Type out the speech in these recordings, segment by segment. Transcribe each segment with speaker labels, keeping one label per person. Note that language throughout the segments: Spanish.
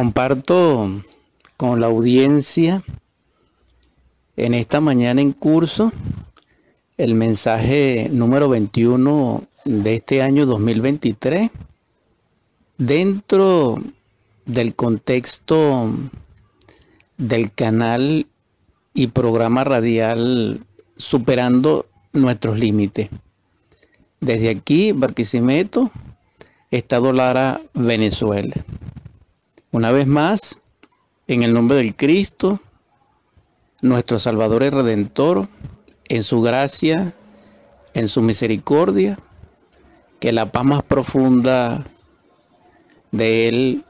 Speaker 1: Comparto con la audiencia en esta mañana en curso el mensaje número 21 de este año 2023 dentro del contexto del canal y programa radial superando nuestros límites. Desde aquí, Barquisimeto, Estado Lara, Venezuela. Una vez más, en el nombre del Cristo, nuestro Salvador y Redentor, en su gracia, en su misericordia, que la paz más profunda de Él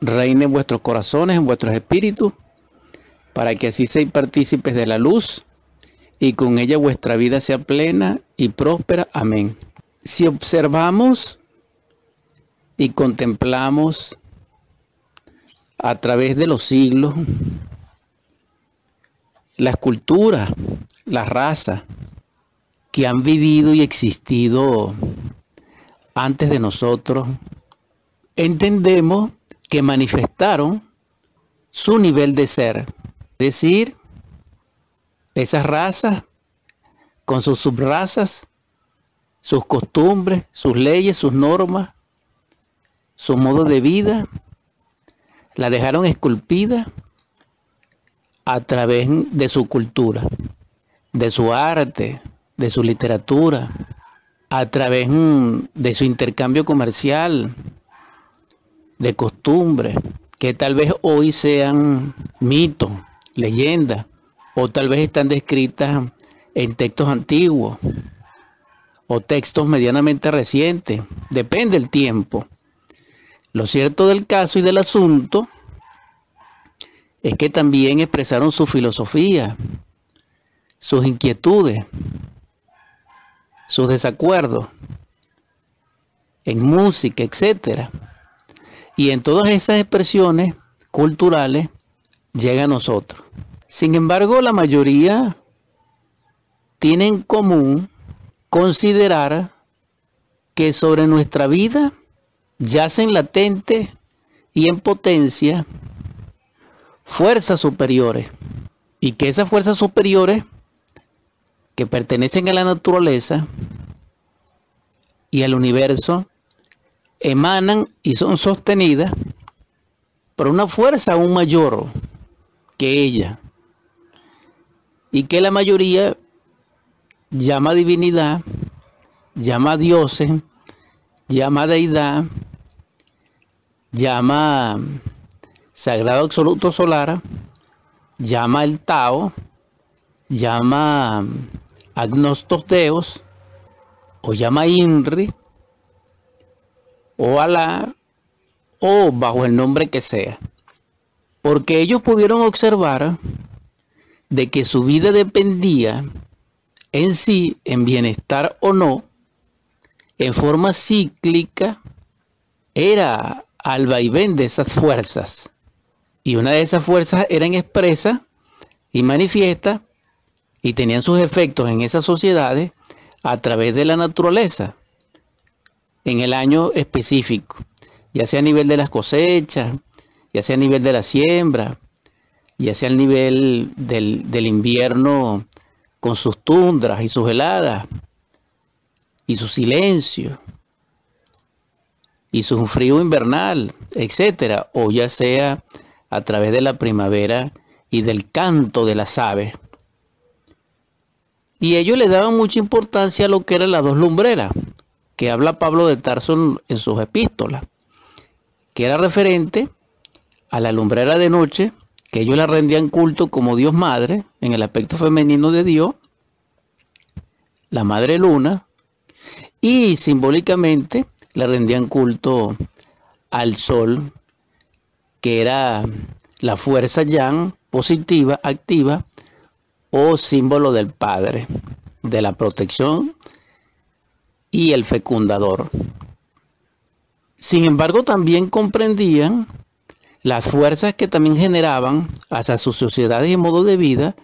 Speaker 1: reine en vuestros corazones, en vuestros espíritus, para que así seáis partícipes de la luz y con ella vuestra vida sea plena y próspera. Amén. Si observamos y contemplamos a través de los siglos las culturas, las razas que han vivido y existido antes de nosotros, entendemos que manifestaron su nivel de ser. Es decir, esas razas con sus subrazas, sus costumbres, sus leyes, sus normas, su modo de vida, la dejaron esculpida a través de su cultura, de su arte, de su literatura, a través mm, de su intercambio comercial, de costumbres, que tal vez hoy sean mitos, leyendas, o tal vez están descritas en textos antiguos o textos medianamente recientes, depende del tiempo. Lo cierto del caso y del asunto es que también expresaron su filosofía, sus inquietudes, sus desacuerdos en música, etc. Y en todas esas expresiones culturales llega a nosotros. Sin embargo, la mayoría tiene en común considerar que sobre nuestra vida yacen latentes y en potencia fuerzas superiores. Y que esas fuerzas superiores que pertenecen a la naturaleza y al universo emanan y son sostenidas por una fuerza aún mayor que ella. Y que la mayoría llama divinidad, llama dioses, llama deidad, llama sagrado absoluto solar, llama el Tao, llama agnostos deos, o llama Inri, o Alá, o bajo el nombre que sea. Porque ellos pudieron observar de que su vida dependía en sí, en bienestar o no, en forma cíclica, era al vaivén de esas fuerzas. Y una de esas fuerzas eran expresas y manifiesta y tenían sus efectos en esas sociedades a través de la naturaleza, en el año específico, ya sea a nivel de las cosechas, ya sea a nivel de la siembra, ya sea al nivel del, invierno con sus tundras y sus heladas y su silencio y su frío invernal, etcétera, o ya sea a través de la primavera y del canto de las aves. Y ellos le daban mucha importancia a lo que eran las dos lumbreras, que habla Pablo de Tarso en sus epístolas, que era referente a la lumbrera de noche que ellos la rendían culto como Dios Madre, en el aspecto femenino de Dios, la Madre Luna, y simbólicamente le rendían culto al Sol, que era la fuerza yang positiva, activa, o símbolo del Padre, de la protección y el fecundador. Sin embargo, también comprendían las fuerzas que también generaban hacia sus sociedades y modo de vida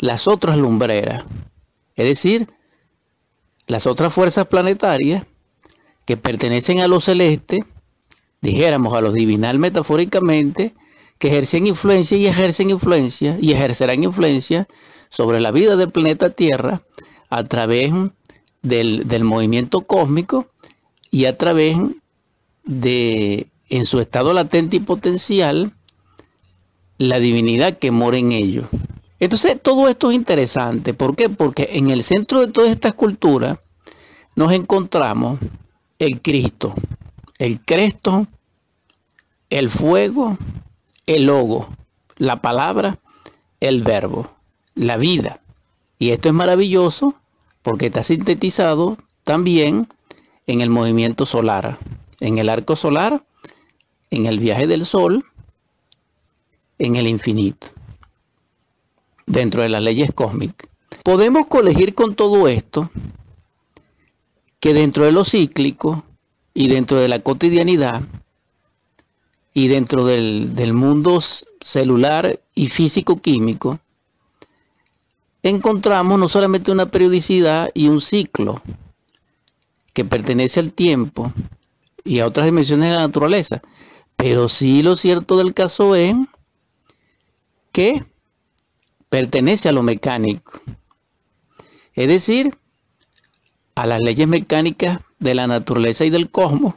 Speaker 1: las otras lumbreras, es decir, las otras fuerzas planetarias que pertenecen a lo celeste, dijéramos a los divinal metafóricamente, que ejercen influencia y ejercen influencia y ejercerán influencia sobre la vida del planeta Tierra a través del, del movimiento cósmico y a través de, en su estado latente y potencial, la divinidad que mora en ellos. Entonces, todo esto es interesante. ¿Por qué? Porque en el centro de todas estas culturas nos encontramos el Cristo, el Cristo, el fuego, el logo, la palabra, el verbo, la vida. Y esto es maravilloso porque está sintetizado también en el movimiento solar, en el arco solar, en el viaje del sol, en el infinito, dentro de las leyes cósmicas. Podemos colegir con todo esto que dentro de lo cíclico y dentro de la cotidianidad y dentro del, del mundo celular y físico-químico, encontramos no solamente una periodicidad y un ciclo que pertenece al tiempo y a otras dimensiones de la naturaleza, pero sí lo cierto del caso es que pertenece a lo mecánico. Es decir, a las leyes mecánicas de la naturaleza y del cosmos,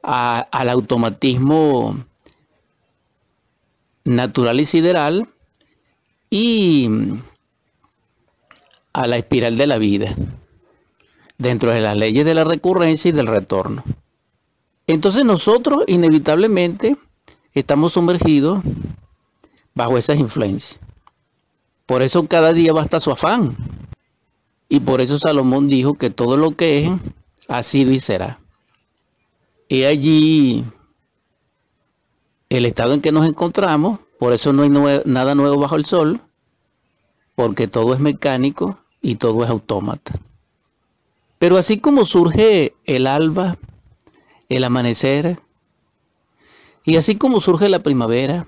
Speaker 1: al automatismo natural y sideral y a la espiral de la vida, dentro de las leyes de la recurrencia y del retorno. Entonces nosotros inevitablemente estamos sumergidos bajo esas influencias. Por eso cada día basta su afán. Y por eso Salomón dijo que todo lo que es, ha sido y será. Y allí el estado en que nos encontramos, por eso no hay nada nuevo bajo el sol, porque todo es mecánico y todo es autómata. Pero así como surge el alba, el amanecer, y así como surge la primavera,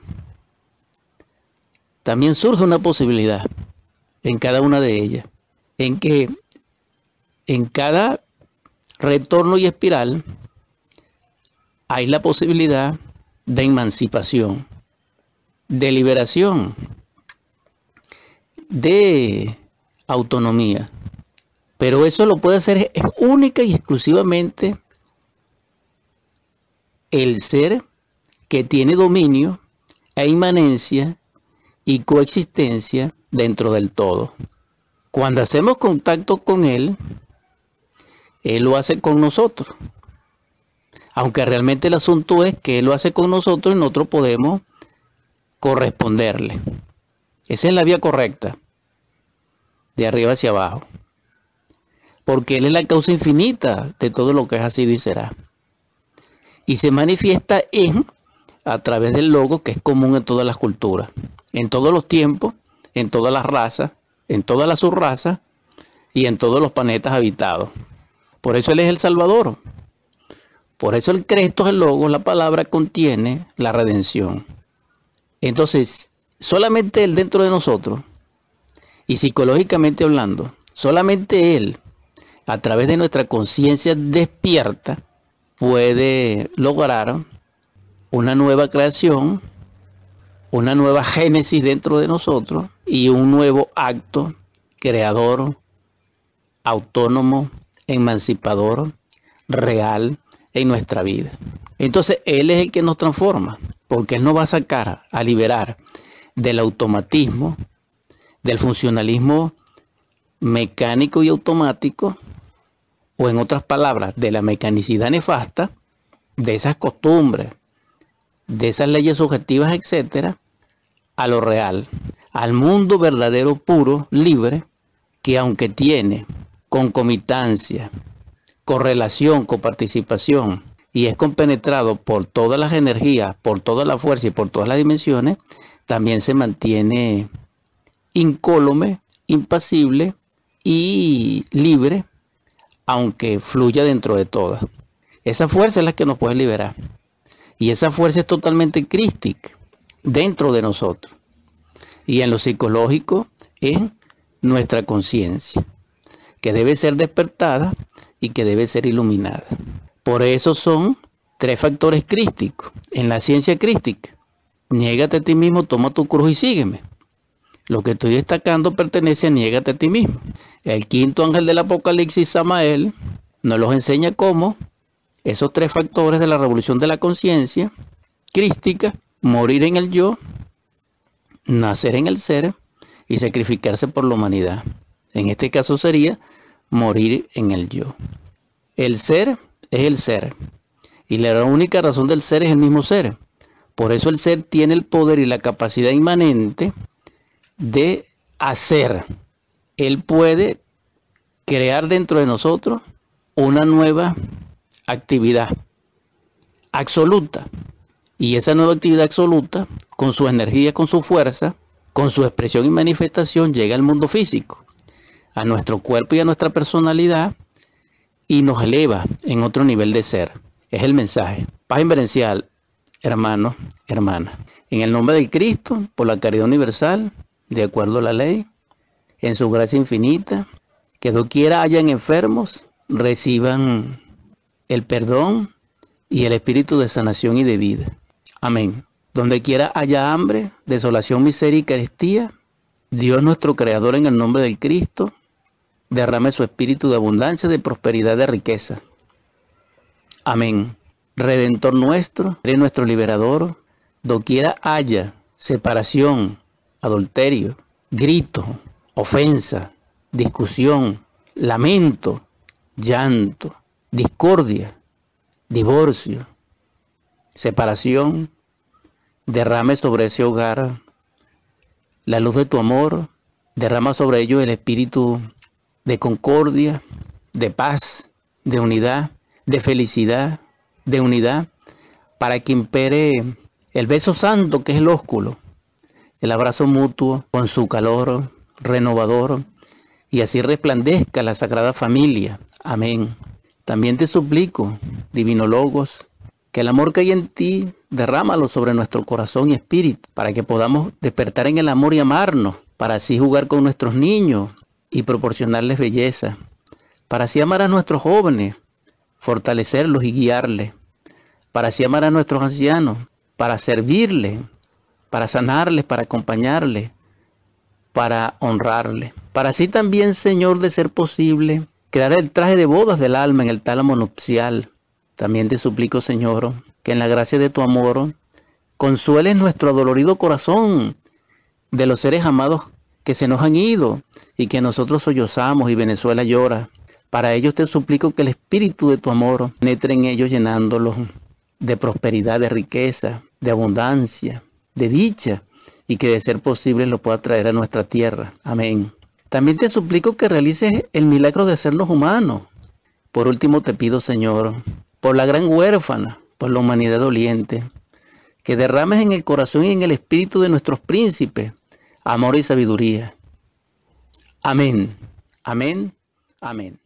Speaker 1: también surge una posibilidad en cada una de ellas, en que en cada retorno y espiral hay la posibilidad de emancipación, de liberación, de autonomía. Pero eso lo puede hacer única y exclusivamente el ser que tiene dominio e inmanencia y coexistencia dentro del todo. Cuando hacemos contacto con Él, Él lo hace con nosotros. Aunque realmente el asunto es que Él lo hace con nosotros y nosotros podemos corresponderle. Esa es la vía correcta, de arriba hacia abajo. Porque Él es la causa infinita de todo lo que es así y será. Y se manifiesta en, a través del logo que es común en todas las culturas en todos los tiempos, en todas las razas, en todas las subrazas y en todos los planetas habitados. Por eso Él es el Salvador. Por eso el Cristo es el logo, la palabra contiene la redención. Entonces, solamente Él dentro de nosotros, y psicológicamente hablando, solamente Él, a través de nuestra conciencia despierta, puede lograr una nueva creación una nueva génesis dentro de nosotros y un nuevo acto creador, autónomo, emancipador, real en nuestra vida. Entonces Él es el que nos transforma, porque Él nos va a sacar, a liberar del automatismo, del funcionalismo mecánico y automático, o en otras palabras, de la mecanicidad nefasta, de esas costumbres, de esas leyes subjetivas, etcétera, a lo real, al mundo verdadero, puro, libre, que aunque tiene concomitancia, correlación, coparticipación, y es compenetrado por todas las energías, por toda la fuerza y por todas las dimensiones, también se mantiene incólume, impasible y libre, aunque fluya dentro de todas. Esa fuerza es la que nos puede liberar. Y esa fuerza es totalmente crística dentro de nosotros. Y en lo psicológico es nuestra conciencia, que debe ser despertada y que debe ser iluminada. Por eso son tres factores crísticos en la ciencia crística. Niégate a ti mismo, toma tu cruz y sígueme. Lo que estoy destacando pertenece a niégate a ti mismo. El quinto ángel del Apocalipsis, Samael, nos los enseña cómo esos tres factores de la revolución de la conciencia crística, morir en el yo, nacer en el ser y sacrificarse por la humanidad. En este caso sería morir en el yo. El ser es el ser. Y la única razón del ser es el mismo ser. Por eso el ser tiene el poder y la capacidad inmanente de hacer. Él puede crear dentro de nosotros una nueva actividad absoluta. Y esa nueva actividad absoluta, con su energía, con su fuerza, con su expresión y manifestación, llega al mundo físico, a nuestro cuerpo y a nuestra personalidad, y nos eleva en otro nivel de ser. Es el mensaje. Paz inverencial, hermano, hermana. En el nombre del Cristo, por la caridad universal, de acuerdo a la ley, en su gracia infinita, que doquiera hayan enfermos, reciban el perdón y el espíritu de sanación y de vida. Amén. Donde quiera haya hambre, desolación, miseria y carestía, Dios nuestro Creador en el nombre del Cristo, derrame su espíritu de abundancia, de prosperidad, de riqueza. Amén. Redentor nuestro, eres nuestro liberador, doquiera haya separación, adulterio, grito, ofensa, discusión, lamento, llanto, discordia, divorcio, separación, derrame sobre ese hogar la luz de tu amor, derrama sobre ellos el espíritu de concordia, de paz, de unidad, de felicidad, de unidad, para que impere el beso santo que es el ósculo, el abrazo mutuo con su calor renovador, y así resplandezca la Sagrada Familia. Amén. También te suplico, Divino Logos, que el amor que hay en ti, derrámalo sobre nuestro corazón y espíritu, para que podamos despertar en el amor y amarnos, para así jugar con nuestros niños y proporcionarles belleza, para así amar a nuestros jóvenes, fortalecerlos y guiarles, para así amar a nuestros ancianos, para servirles, para sanarles, para acompañarles, para honrarles, para así también, Señor, de ser posible, crear el traje de bodas del alma en el tálamo nupcial. También te suplico, Señor, que en la gracia de tu amor consueles nuestro dolorido corazón de los seres amados que se nos han ido y que nosotros sollozamos y Venezuela llora. Para ellos te suplico que el espíritu de tu amor penetre en ellos llenándolos de prosperidad, de riqueza, de abundancia, de dicha y que de ser posible lo pueda traer a nuestra tierra. Amén. También te suplico que realices el milagro de hacernos humanos. Por último te pido, Señor, por la gran huérfana, por la humanidad doliente, que derrames en el corazón y en el espíritu de nuestros príncipes amor y sabiduría. Amén, amén, amén.